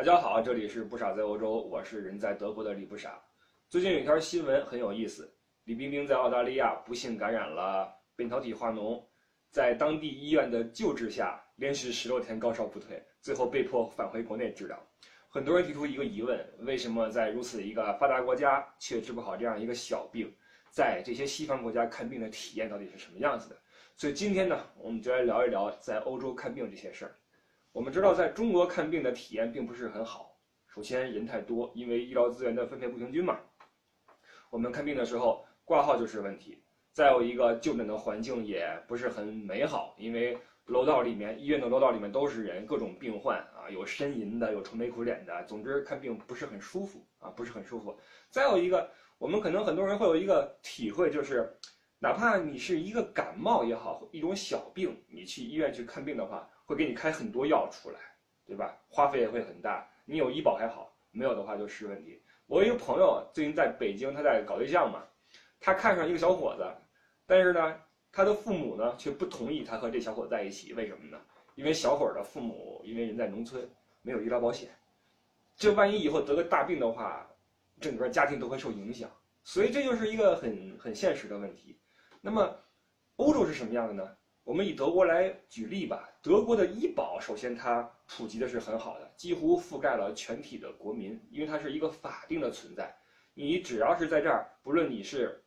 大家好，这里是不傻在欧洲，我是人在德国的李不傻。最近有一条新闻很有意思，李冰冰在澳大利亚不幸感染了扁桃体化脓，在当地医院的救治下，连续十六天高烧不退，最后被迫返回国内治疗。很多人提出一个疑问：为什么在如此一个发达国家却治不好这样一个小病？在这些西方国家看病的体验到底是什么样子的？所以今天呢，我们就来聊一聊在欧洲看病这些事儿。我们知道，在中国看病的体验并不是很好。首先，人太多，因为医疗资源的分配不平均嘛。我们看病的时候，挂号就是问题。再有一个，就诊的环境也不是很美好，因为楼道里面，医院的楼道里面都是人，各种病患啊，有呻吟的，有愁眉苦脸的，总之看病不是很舒服啊，不是很舒服。再有一个，我们可能很多人会有一个体会，就是，哪怕你是一个感冒也好，一种小病，你去医院去看病的话。会给你开很多药出来，对吧？花费也会很大。你有医保还好，没有的话就是问题。我一个朋友最近在北京，他在搞对象嘛，他看上一个小伙子，但是呢，他的父母呢却不同意他和这小伙在一起。为什么呢？因为小伙的父母因为人在农村，没有医疗保险，这万一以后得个大病的话，整个家庭都会受影响。所以这就是一个很很现实的问题。那么，欧洲是什么样的呢？我们以德国来举例吧。德国的医保，首先它普及的是很好的，几乎覆盖了全体的国民，因为它是一个法定的存在。你只要是在这儿，不论你是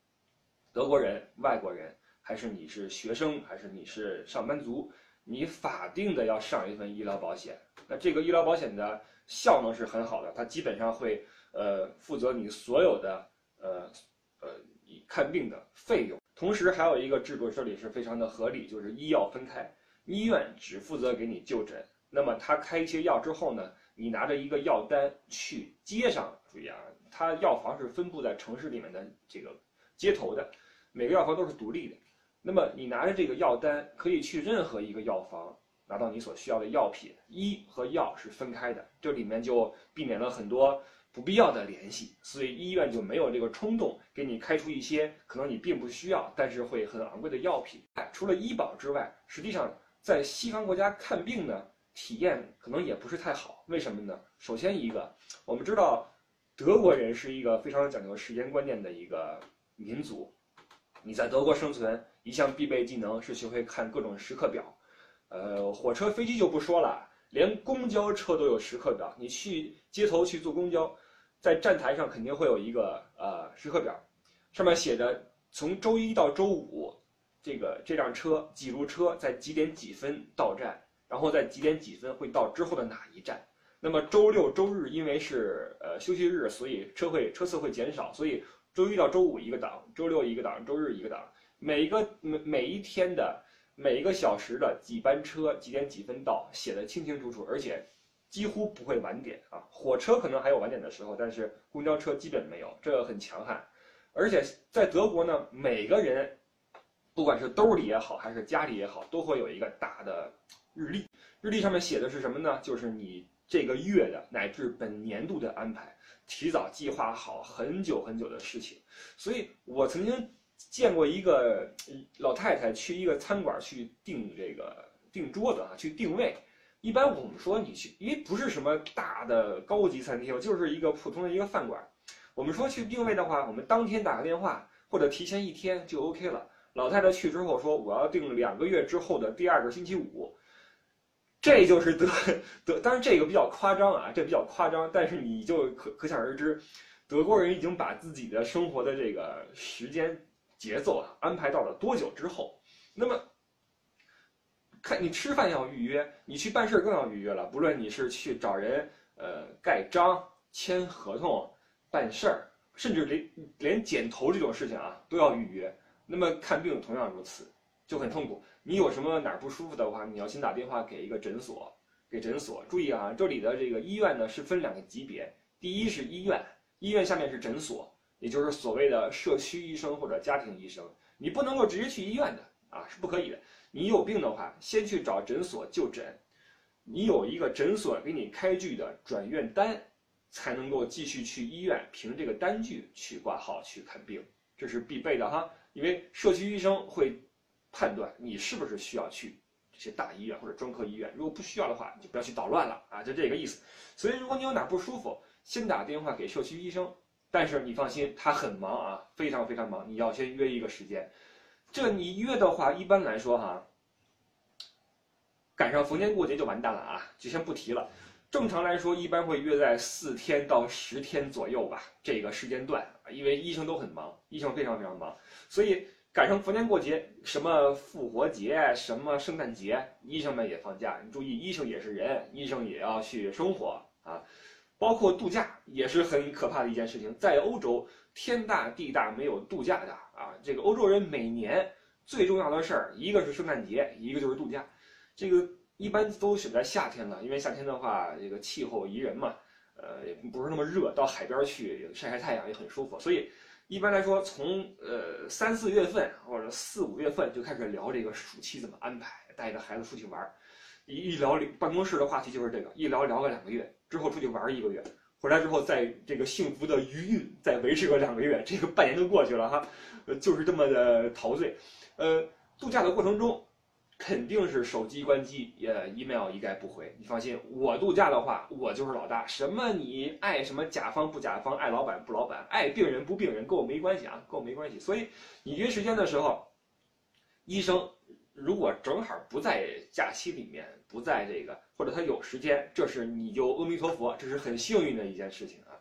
德国人、外国人，还是你是学生，还是你是上班族，你法定的要上一份医疗保险。那这个医疗保险的效能是很好的，它基本上会呃负责你所有的呃呃你看病的费用。同时还有一个制度，这里是非常的合理，就是医药分开，医院只负责给你就诊，那么他开一些药之后呢，你拿着一个药单去街上，注意啊，他药房是分布在城市里面的这个街头的，每个药房都是独立的，那么你拿着这个药单可以去任何一个药房拿到你所需要的药品，医和药是分开的，这里面就避免了很多。不必要的联系，所以医院就没有这个冲动给你开出一些可能你并不需要，但是会很昂贵的药品。除了医保之外，实际上在西方国家看病呢，体验可能也不是太好。为什么呢？首先一个，我们知道德国人是一个非常讲究时间观念的一个民族。你在德国生存，一项必备技能是学会看各种时刻表。呃，火车、飞机就不说了，连公交车都有时刻表。你去街头去坐公交。在站台上肯定会有一个呃时刻表，上面写着从周一到周五，这个这辆车几路车在几点几分到站，然后在几点几分会到之后的哪一站。那么周六周日因为是呃休息日，所以车会车次会减少，所以周一到周五一个档，周六一个档，周日一个档。每一个每每一天的每一个小时的几班车几点几分到，写的清清楚楚，而且。几乎不会晚点啊，火车可能还有晚点的时候，但是公交车基本没有，这个很强悍。而且在德国呢，每个人，不管是兜里也好，还是家里也好，都会有一个大的日历。日历上面写的是什么呢？就是你这个月的乃至本年度的安排，提早计划好很久很久的事情。所以我曾经见过一个老太太去一个餐馆去订这个订桌子啊，去定位。一般我们说你去，因为不是什么大的高级餐厅，就是一个普通的一个饭馆。我们说去定位的话，我们当天打个电话或者提前一天就 OK 了。老太太去之后说我要定两个月之后的第二个星期五，这就是德德，当然这个比较夸张啊，这比较夸张，但是你就可可想而知，德国人已经把自己的生活的这个时间节奏啊安排到了多久之后，那么。看你吃饭要预约，你去办事更要预约了。不论你是去找人，呃，盖章、签合同、办事儿，甚至连连剪头这种事情啊，都要预约。那么看病同样如此，就很痛苦。你有什么哪儿不舒服的话，你要先打电话给一个诊所，给诊所。注意啊，这里的这个医院呢是分两个级别，第一是医院，医院下面是诊所，也就是所谓的社区医生或者家庭医生。你不能够直接去医院的啊，是不可以的。你有病的话，先去找诊所就诊，你有一个诊所给你开具的转院单，才能够继续去医院凭这个单据去挂号去看病，这是必备的哈。因为社区医生会判断你是不是需要去这些大医院或者专科医院。如果不需要的话，你就不要去捣乱了啊，就这个意思。所以如果你有哪不舒服，先打电话给社区医生。但是你放心，他很忙啊，非常非常忙。你要先约一个时间。这你约的话，一般来说哈，赶上逢年过节就完蛋了啊，就先不提了。正常来说，一般会约在四天到十天左右吧，这个时间段，因为医生都很忙，医生非常非常忙，所以赶上逢年过节，什么复活节，什么圣诞节，医生们也放假。你注意，医生也是人，医生也要去生活啊。包括度假也是很可怕的一件事情，在欧洲天大地大没有度假的啊！这个欧洲人每年最重要的事儿，一个是圣诞节，一个就是度假。这个一般都选在夏天了，因为夏天的话，这个气候宜人嘛，呃，也不是那么热，到海边去晒晒太阳也很舒服。所以一般来说，从呃三四月份或者四五月份就开始聊这个暑期怎么安排，带着孩子出去玩儿。一一聊办公室的话题就是这个，一聊聊个两个月。之后出去玩一个月，回来之后在这个幸福的余韵再维持个两个月，这个半年就过去了哈，呃，就是这么的陶醉。呃，度假的过程中，肯定是手机关机，也 email 一概不回。你放心，我度假的话，我就是老大，什么你爱什么甲方不甲方，爱老板不老板，爱病人不病人，跟我没关系啊，跟我没关系。所以你约时间的时候，医生。如果正好不在假期里面，不在这个，或者他有时间，这是你就阿弥陀佛，这是很幸运的一件事情啊。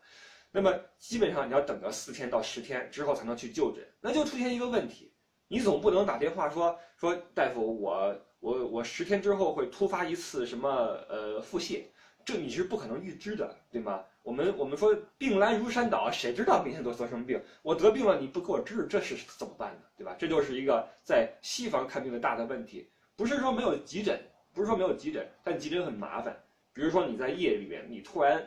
那么基本上你要等个四天到十天之后才能去就诊，那就出现一个问题，你总不能打电话说说大夫，我我我十天之后会突发一次什么呃腹泻。这你是不可能预知的，对吗？我们我们说病来如山倒，谁知道明天得得什么病？我得病了你不给我治，这是怎么办呢？对吧？这就是一个在西方看病的大的问题。不是说没有急诊，不是说没有急诊，但急诊很麻烦。比如说你在夜里面，你突然，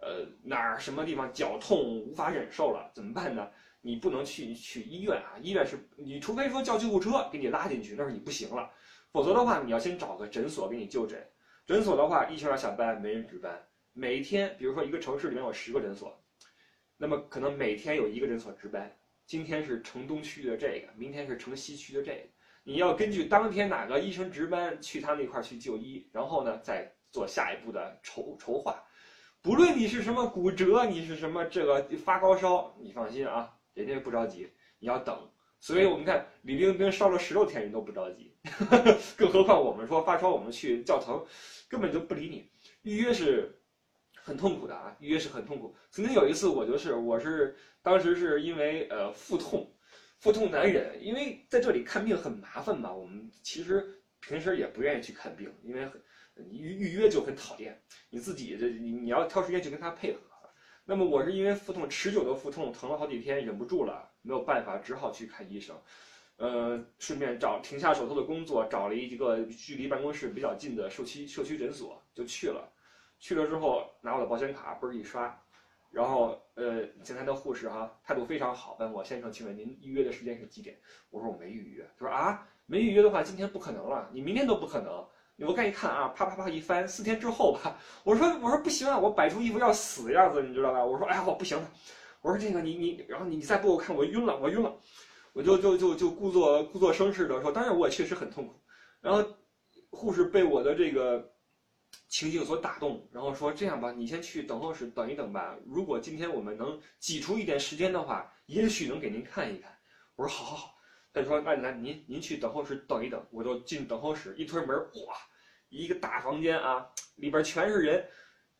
呃哪儿什么地方脚痛无法忍受了，怎么办呢？你不能去去医院啊，医院是你除非说叫救护车给你拉进去，那是你不行了，否则的话你要先找个诊所给你就诊。诊所的话，一清二下班，没人值班。每天，比如说一个城市里面有十个诊所，那么可能每天有一个诊所值班。今天是城东区的这个，明天是城西区的这个。你要根据当天哪个医生值班，去他那块儿去就医，然后呢，再做下一步的筹筹划。不论你是什么骨折，你是什么这个发高烧，你放心啊，人家不着急，你要等。所以我们看李冰冰烧了十六天，人都不着急，更何况我们说发烧，我们去教堂，根本就不理你。预约是很痛苦的啊，预约是很痛苦。曾经有一次，我就是，我是当时是因为呃腹痛，腹痛难忍，因为在这里看病很麻烦嘛。我们其实平时也不愿意去看病，因为很预预约就很讨厌，你自己这你你要挑时间去跟他配合。那么我是因为腹痛持久的腹痛，疼了好几天，忍不住了，没有办法，只好去看医生。呃，顺便找停下手头的工作，找了一个距离办公室比较近的社区社区诊所，就去了。去了之后，拿我的保险卡嘣儿一刷，然后呃，前台的护士哈态度非常好，问我先生，请问您预约的时间是几点？我说我没预约。他说啊，没预约的话，今天不可能了，你明天都不可能。我刚一看啊，啪啪啪一翻，四天之后吧。我说我说不行啊，我摆出一副要死的样子，你知道吧？我说哎呀，我不行了。我说这个你你，然后你你再不给我看，我晕了，我晕了。我就就就就故作故作声势的说，当然我也确实很痛苦。然后护士被我的这个情景所打动，然后说这样吧，你先去等候室等一等吧。如果今天我们能挤出一点时间的话，也许能给您看一看。我说好好好。他就说那来您您去等候室等一等。我就进等候室，一推门，哇！一个大房间啊，里边全是人，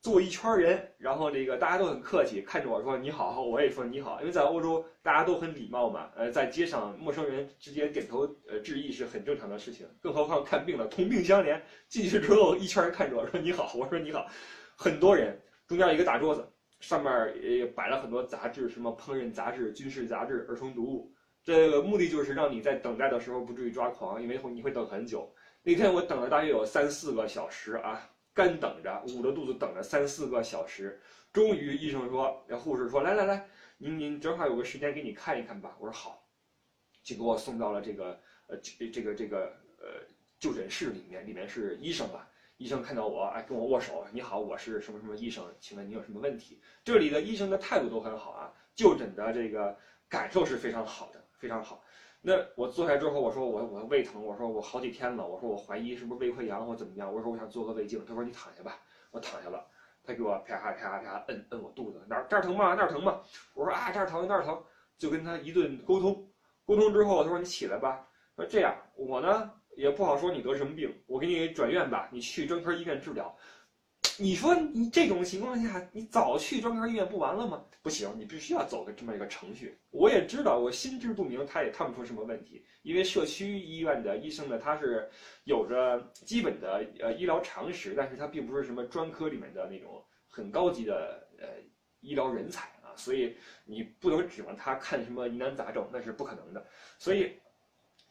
坐一圈人，然后这个大家都很客气，看着我说你好，我也说你好，因为在欧洲大家都很礼貌嘛，呃，在街上陌生人之间点头呃致意是很正常的事情，更何况看病了，同病相怜，进去之后一圈人看着我说你好，我说你好，很多人，中间一个大桌子，上面也摆了很多杂志，什么烹饪杂志、军事杂志、儿童读物，这个目的就是让你在等待的时候不至于抓狂，因为你会等很久。那天我等了大约有三四个小时啊，干等着，捂着肚子等了三四个小时，终于医生说，那护士说，来来来，您您正好有个时间给你看一看吧。我说好，就给我送到了这个呃这这个这个呃就诊室里面，里面是医生吧。医生看到我，哎，跟我握手，你好，我是什么什么医生，请问你有什么问题？这里的医生的态度都很好啊，就诊的这个感受是非常好的，非常好。那我坐下之后，我说我我胃疼，我说我好几天了，我说我怀疑是不是胃溃疡或怎么样，我说我想做个胃镜，他说你躺下吧，我躺下了，他给我啪啪啪啪摁摁我肚子，哪这儿疼吗？那儿疼吗？我说啊这儿疼那儿疼，就跟他一顿沟通，沟通之后他说你起来吧，说这样我呢也不好说你得什么病，我给你转院吧，你去专科医院治疗。你说你这种情况下，你早去专科医院不完了吗？不行，你必须要走个这么一个程序。我也知道，我心知肚明，他也看不出什么问题，因为社区医院的医生呢，他是有着基本的呃医疗常识，但是他并不是什么专科里面的那种很高级的呃医疗人才啊，所以你不能指望他看什么疑难杂症，那是不可能的。所以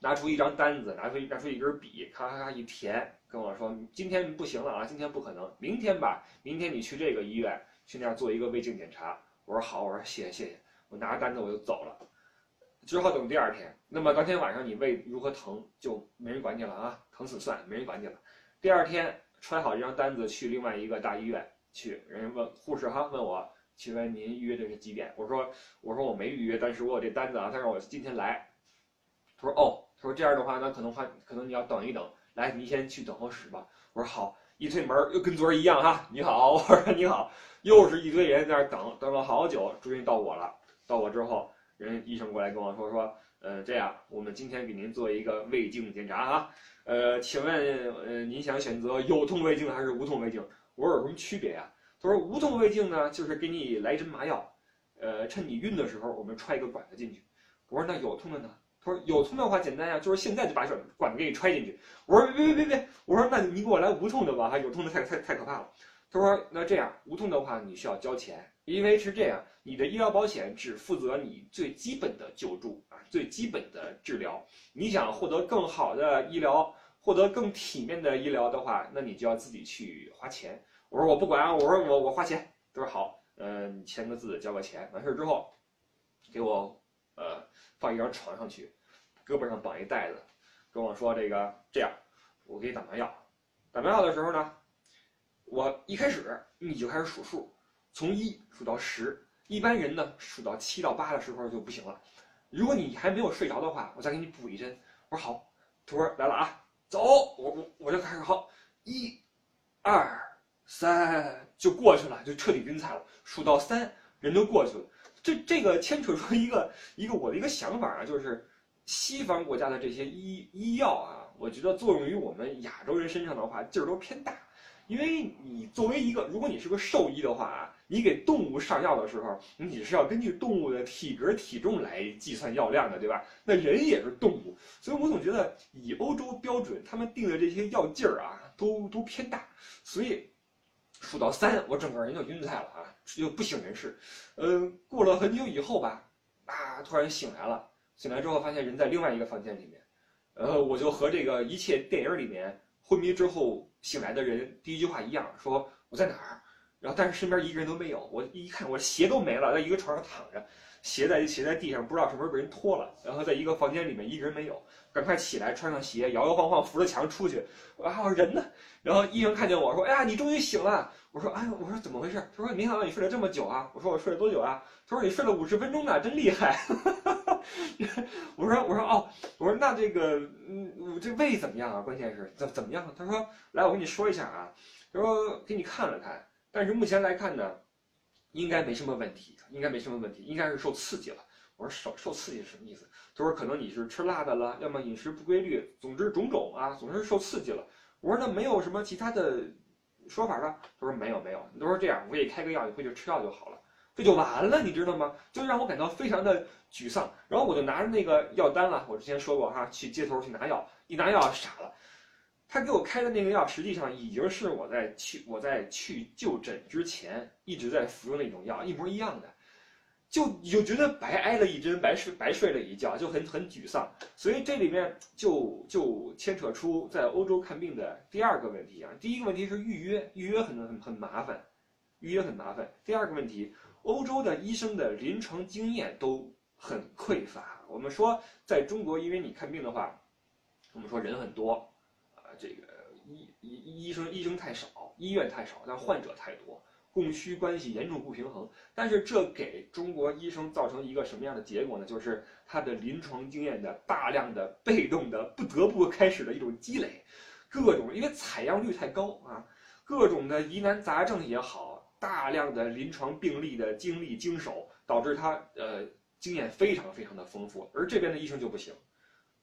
拿出一张单子，拿出拿出一根笔，咔咔咔一填。跟我说今天不行了啊，今天不可能，明天吧，明天你去这个医院去那儿做一个胃镜检查。我说好，我说谢谢谢谢，我拿着单子我就走了。只好等第二天。那么当天晚上你胃如何疼就没人管你了啊，疼死算，没人管你了。第二天揣好这张单子去另外一个大医院去，人家问护士哈问我，请问您预约的是几点？我说我说我没预约，但是我有这单子啊，他让我今天来。他说哦，说这样的话那可能话可能你要等一等。来，你先去等候室吧。我说好，一推门又跟昨儿一样哈。你好，我说你好，又是一堆人在那等，等了好久，终于到我了。到我之后，人医生过来跟我说说，呃，这样，我们今天给您做一个胃镜检查啊。呃，请问，呃，您想选择有痛胃镜还是无痛胃镜？我说有什么区别呀？他说无痛胃镜呢，就是给你来针麻药，呃，趁你晕的时候，我们揣一个管子进去。我说那有痛的呢？他说有痛的话简单呀，就是现在就把管管子给你揣进去。我说别别别别，我说那你给我来无痛的吧，哈，有痛的太太太可怕了。他说那这样无痛的话你需要交钱，因为是这样，你的医疗保险只负责你最基本的救助啊，最基本的治疗。你想获得更好的医疗，获得更体面的医疗的话，那你就要自己去花钱。我说我不管啊，我说我我花钱。他说好，嗯，你签个字，交个钱，完事儿之后，给我。呃，放一张床上去，胳膊上绑一袋子，跟我说这个这样，我给你打麻药。打麻药的时候呢，我一开始你就开始数数，从一数到十。一般人呢数到七到八的时候就不行了。如果你还没有睡着的话，我再给你补一针。我说好，徒儿来了啊，走，我我我就开始好，一、二、三就过去了，就彻底晕菜了。数到三，人都过去了。这这个牵扯出一个一个我的一个想法啊，就是西方国家的这些医医药啊，我觉得作用于我们亚洲人身上的话劲儿都偏大，因为你作为一个，如果你是个兽医的话啊，你给动物上药的时候，你是要根据动物的体格体重来计算药量的，对吧？那人也是动物，所以我总觉得以欧洲标准，他们定的这些药劲儿啊，都都偏大，所以。数到三，我整个人就晕菜了啊，就不省人事。嗯，过了很久以后吧，啊，突然醒来了。醒来之后发现人在另外一个房间里面，呃，我就和这个一切电影里面昏迷之后醒来的人第一句话一样，说我在哪儿？然后但是身边一个人都没有。我一看，我鞋都没了，在一个床上躺着，鞋在鞋在地上，不知道什么时候被人脱了。然后在一个房间里面一个人没有，赶快起来穿上鞋，摇摇晃晃扶着墙出去。啊，人呢？然后医生看见我说：“哎呀，你终于醒了。”我说：“哎，我说怎么回事？”他说：“没想到你睡了这么久啊。”我说：“我睡了多久啊？”他说：“你睡了五十分钟呢，真厉害。”我说：“我说哦，我说那这个，嗯，我这胃怎么样啊？关键是怎怎么样？”他说：“来，我跟你说一下啊。”他说：“给你看了看，但是目前来看呢，应该没什么问题，应该没什么问题，应该是受刺激了。”我说：“受受刺激是什么意思？”他说：“可能你是吃辣的了，要么饮食不规律，总之种种啊，总是受刺激了。”我说那没有什么其他的说法吧？他说没有没有，都说这样，我给你开个药，你回去吃药就好了，这就完了，你知道吗？就让我感到非常的沮丧。然后我就拿着那个药单了，我之前说过哈，去街头去拿药，一拿药傻了，他给我开的那个药实际上已经是我在去我在去就诊之前一直在服用的一种药，一模一样的。就就觉得白挨了一针，白睡白睡了一觉，就很很沮丧。所以这里面就就牵扯出在欧洲看病的第二个问题啊。第一个问题是预约，预约很很很麻烦，预约很麻烦。第二个问题，欧洲的医生的临床经验都很匮乏。我们说在中国，因为你看病的话，我们说人很多，啊，这个医医医生医生太少，医院太少，但患者太多。供需关系严重不平衡。但是这给中国医生造成一个什么样的结果呢？就是他的临床经验的大量的被动的不得不开始的一种积累，各种因为采样率太高啊，各种的疑难杂症也好，大量的临床病例的经历经手，导致他呃经验非常非常的丰富。而这边的医生就不行，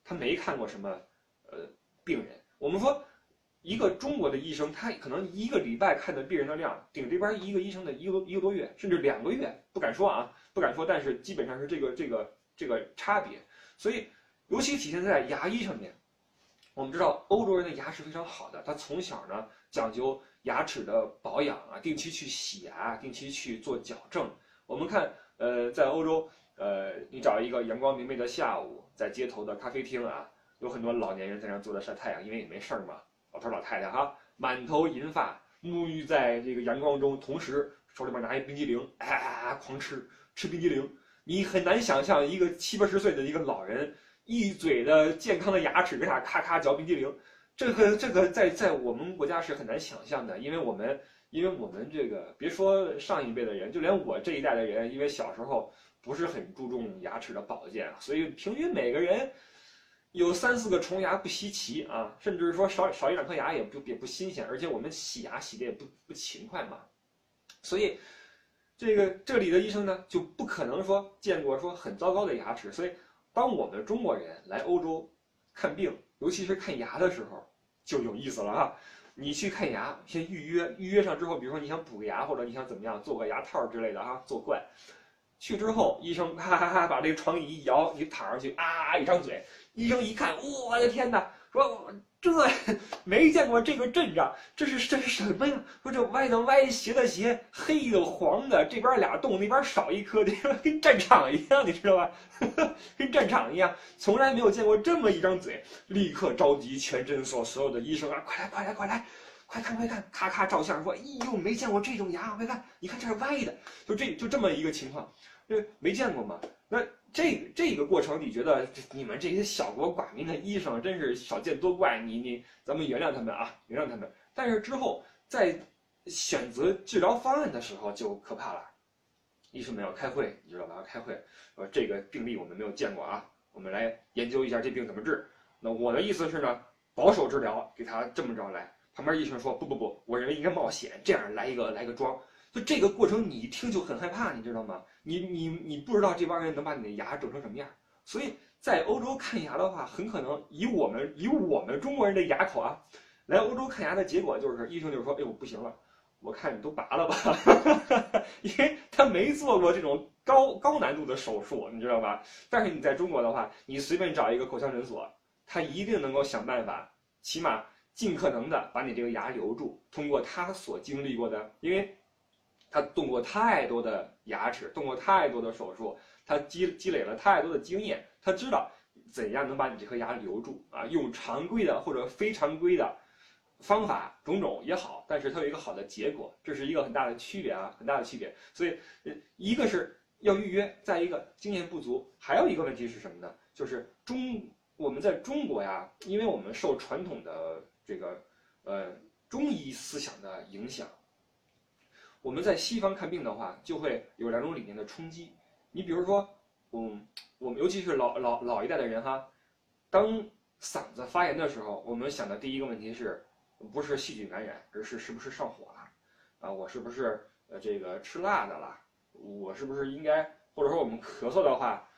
他没看过什么呃病人。我们说。一个中国的医生，他可能一个礼拜看的病人的量，顶这边一个医生的一个一个多月，甚至两个月，不敢说啊，不敢说，但是基本上是这个这个这个差别。所以，尤其体现在牙医上面。我们知道欧洲人的牙是非常好的，他从小呢讲究牙齿的保养啊，定期去洗牙，定期去做矫正。我们看，呃，在欧洲，呃，你找一个阳光明媚的下午，在街头的咖啡厅啊，有很多老年人在那坐着晒太阳，因为也没事儿嘛。老头老太太哈，满头银发，沐浴在这个阳光中，同时手里边拿一冰激凌，啊，狂吃吃冰激凌。你很难想象一个七八十岁的一个老人，一嘴的健康的牙齿，给他咔咔嚼冰激凌。这个这个在在我们国家是很难想象的，因为我们因为我们这个别说上一辈的人，就连我这一代的人，因为小时候不是很注重牙齿的保健，所以平均每个人。有三四个虫牙不稀奇啊，甚至说少少一两颗牙也不也不新鲜，而且我们洗牙洗的也不不勤快嘛，所以这个这里的医生呢就不可能说见过说很糟糕的牙齿，所以当我们中国人来欧洲看病，尤其是看牙的时候就有意思了啊！你去看牙，先预约，预约上之后，比如说你想补个牙或者你想怎么样做个牙套之类的哈，做怪，去之后医生哈哈哈把这个床椅一摇，你躺上去啊，一张嘴。医生一看，我的天哪！说这没见过这个阵仗，这是这是什么呀？说这歪的歪，斜的斜，黑的黄的，这边俩洞，那边少一颗，这个跟战场一样，你知道吧？跟战场一样，从来没有见过这么一张嘴。立刻召集全诊所所有的医生啊，快来快来快来，快看快看，咔咔照相说，哎呦，没见过这种牙，快看，你看这是歪的，就这就这么一个情况，这没见过吗？那。这这个过程，你觉得你们这些小国寡民的医生真是少见多怪？你你，咱们原谅他们啊，原谅他们。但是之后在选择治疗方案的时候就可怕了，医生们要开会，你知道吧？要开会，说这个病例我们没有见过啊，我们来研究一下这病怎么治。那我的意思是呢，保守治疗，给他这么着来。旁边医生说不不不，我认为应该冒险，这样来一个来个桩。就这个过程，你一听就很害怕，你知道吗？你你你不知道这帮人能把你的牙整成什么样。所以在欧洲看牙的话，很可能以我们以我们中国人的牙口啊，来欧洲看牙的结果就是，医生就说：“哎呦，不行了，我看你都拔了吧，因为他没做过这种高高难度的手术，你知道吧？但是你在中国的话，你随便找一个口腔诊所，他一定能够想办法，起码尽可能的把你这个牙留住，通过他所经历过的，因为。他动过太多的牙齿，动过太多的手术，他积积累了太多的经验，他知道怎样能把你这颗牙留住啊！用常规的或者非常规的方法，种种也好，但是它有一个好的结果，这是一个很大的区别啊，很大的区别。所以，一个是要预约，再一个经验不足，还有一个问题是什么呢？就是中我们在中国呀，因为我们受传统的这个呃中医思想的影响。我们在西方看病的话，就会有两种理念的冲击。你比如说，嗯，我们尤其是老老老一代的人哈，当嗓子发炎的时候，我们想的第一个问题是，不是细菌感染，而是是不是上火了？啊，我是不是呃这个吃辣的了？我是不是应该，或者说我们咳嗽的话，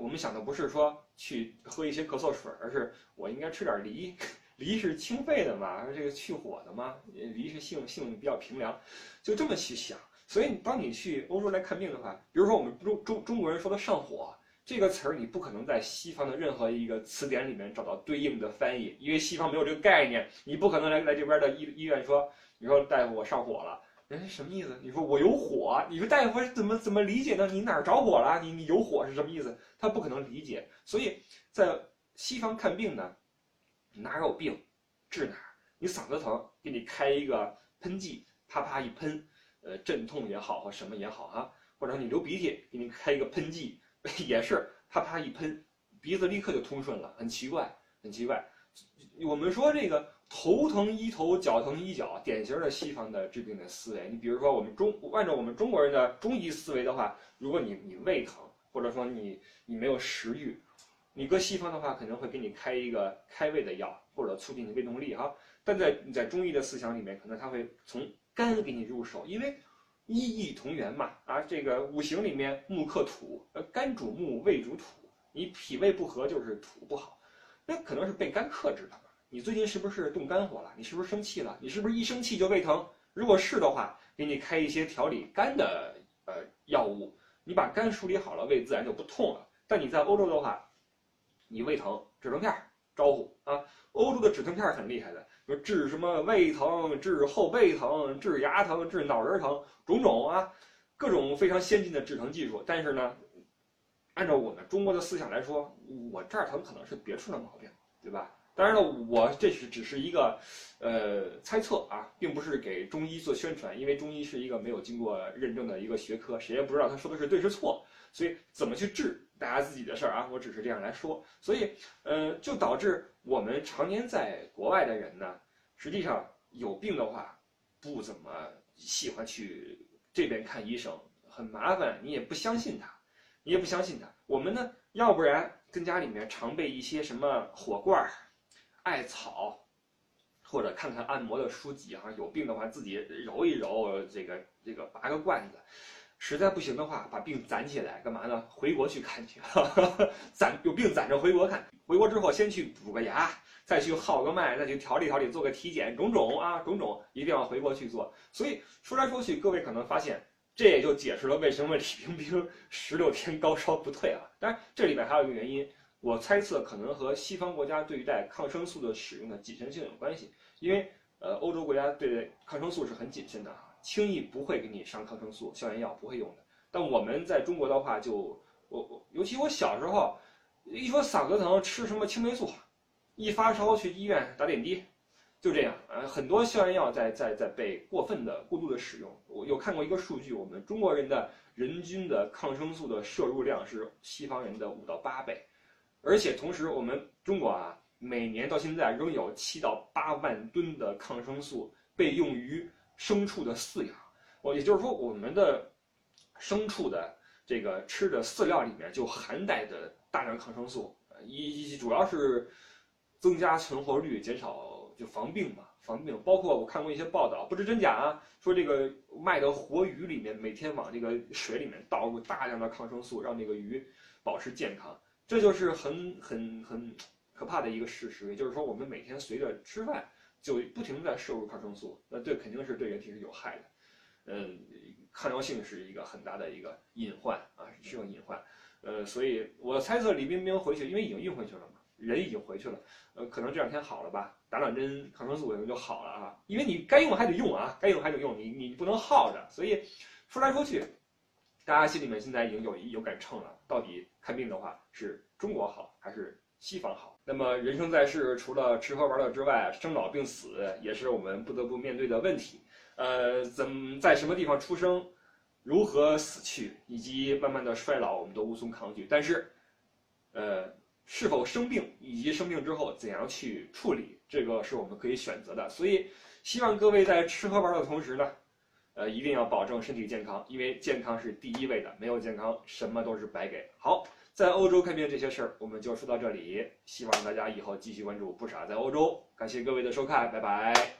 我们想的不是说去喝一些咳嗽水，而是我应该吃点梨。梨是清肺的嘛，这个去火的嘛，梨是性性比较平凉，就这么去想。所以，当你去欧洲来看病的话，比如说我们中中中国人说的上火这个词儿，你不可能在西方的任何一个词典里面找到对应的翻译，因为西方没有这个概念。你不可能来来这边的医医院说，你说大夫我上火了，人家什么意思？你说我有火，你说大夫怎么怎么理解呢？你哪儿着火了？你你有火是什么意思？他不可能理解。所以在西方看病呢。哪有病，治哪儿。你嗓子疼，给你开一个喷剂，啪啪一喷，呃，镇痛也好或什么也好啊。或者你流鼻涕，给你开一个喷剂，也是啪啪一喷，鼻子立刻就通顺了。很奇怪，很奇怪。我们说这个头疼医头，脚疼医脚，典型的西方的治病的思维。你比如说，我们中按照我们中国人的中医思维的话，如果你你胃疼，或者说你你没有食欲，你搁西方的话可能会给你开一个开胃的药，或者促进你胃动力哈。但在你在中医的思想里面，可能他会从肝给你入手，因为一意同源嘛啊，这个五行里面木克土，呃，肝主木，胃主土，你脾胃不和就是土不好，那可能是被肝克制的。你最近是不是动肝火了？你是不是生气了？你是不是一生气就胃疼？如果是的话，给你开一些调理肝的呃药物，你把肝梳理好了，胃自然就不痛了。但你在欧洲的话，你胃疼止疼片招呼啊，欧洲的止疼片很厉害的，说治什么胃疼、治后背疼、治牙疼、治脑仁疼，种种啊，各种非常先进的止疼技术。但是呢，按照我们中国的思想来说，我这儿疼可能是别处的毛病，对吧？当然了，我这是只是一个，呃，猜测啊，并不是给中医做宣传，因为中医是一个没有经过认证的一个学科，谁也不知道他说的是对是错，所以怎么去治，大家自己的事儿啊，我只是这样来说，所以，呃，就导致我们常年在国外的人呢，实际上有病的话，不怎么喜欢去这边看医生，很麻烦，你也不相信他，你也不相信他，我们呢，要不然跟家里面常备一些什么火罐。艾草，或者看看按摩的书籍哈，有病的话自己揉一揉，这个这个拔个罐子，实在不行的话，把病攒起来干嘛呢？回国去看去，攒有病攒着回国看，回国之后先去补个牙，再去号个脉，再去调理调理，做个体检，种种啊种种，一定要回国去做。所以说来说去，各位可能发现，这也就解释了为什么李冰冰 十六天高烧不退啊。当然，这里面还有一个原因。我猜测可能和西方国家对待抗生素的使用的谨慎性有关系，因为呃欧洲国家对待抗生素是很谨慎的啊，轻易不会给你上抗生素、消炎药不会用的。但我们在中国的话，就我我尤其我小时候，一说嗓子疼吃什么青霉素，一发烧去医院打点滴，就这样啊，很多消炎药在在在被过分的过度的使用。我有看过一个数据，我们中国人的人均的抗生素的摄入量是西方人的五到八倍。而且同时，我们中国啊，每年到现在仍有七到八万吨的抗生素被用于牲畜的饲养。我也就是说，我们的牲畜的这个吃的饲料里面就含带着大量抗生素，一主要是增加存活率，减少就防病嘛，防病。包括我看过一些报道，不知真假啊，说这个卖的活鱼里面每天往这个水里面倒入大量的抗生素，让这个鱼保持健康。这就是很很很可怕的一个事实，也就是说，我们每天随着吃饭就不停在摄入抗生素，那这肯定是对人体是有害的。嗯，抗药性是一个很大的一个隐患啊，是个隐患。呃，所以我猜测李冰冰回去，因为已经运回去了嘛，人已经回去了，呃，可能这两天好了吧，打两针抗生素可能就好了啊。因为你该用还得用啊，该用还得用，你你不能耗着。所以说来说去。大家心里面现在已经有有杆秤了，到底看病的话是中国好还是西方好？那么人生在世，除了吃喝玩乐之外，生老病死也是我们不得不面对的问题。呃，怎在什么地方出生，如何死去，以及慢慢的衰老，我们都无从抗拒。但是，呃，是否生病，以及生病之后怎样去处理，这个是我们可以选择的。所以，希望各位在吃喝玩乐的同时呢。呃，一定要保证身体健康，因为健康是第一位的，没有健康，什么都是白给。好，在欧洲看病这些事儿，我们就说到这里，希望大家以后继续关注不傻在欧洲。感谢各位的收看，拜拜。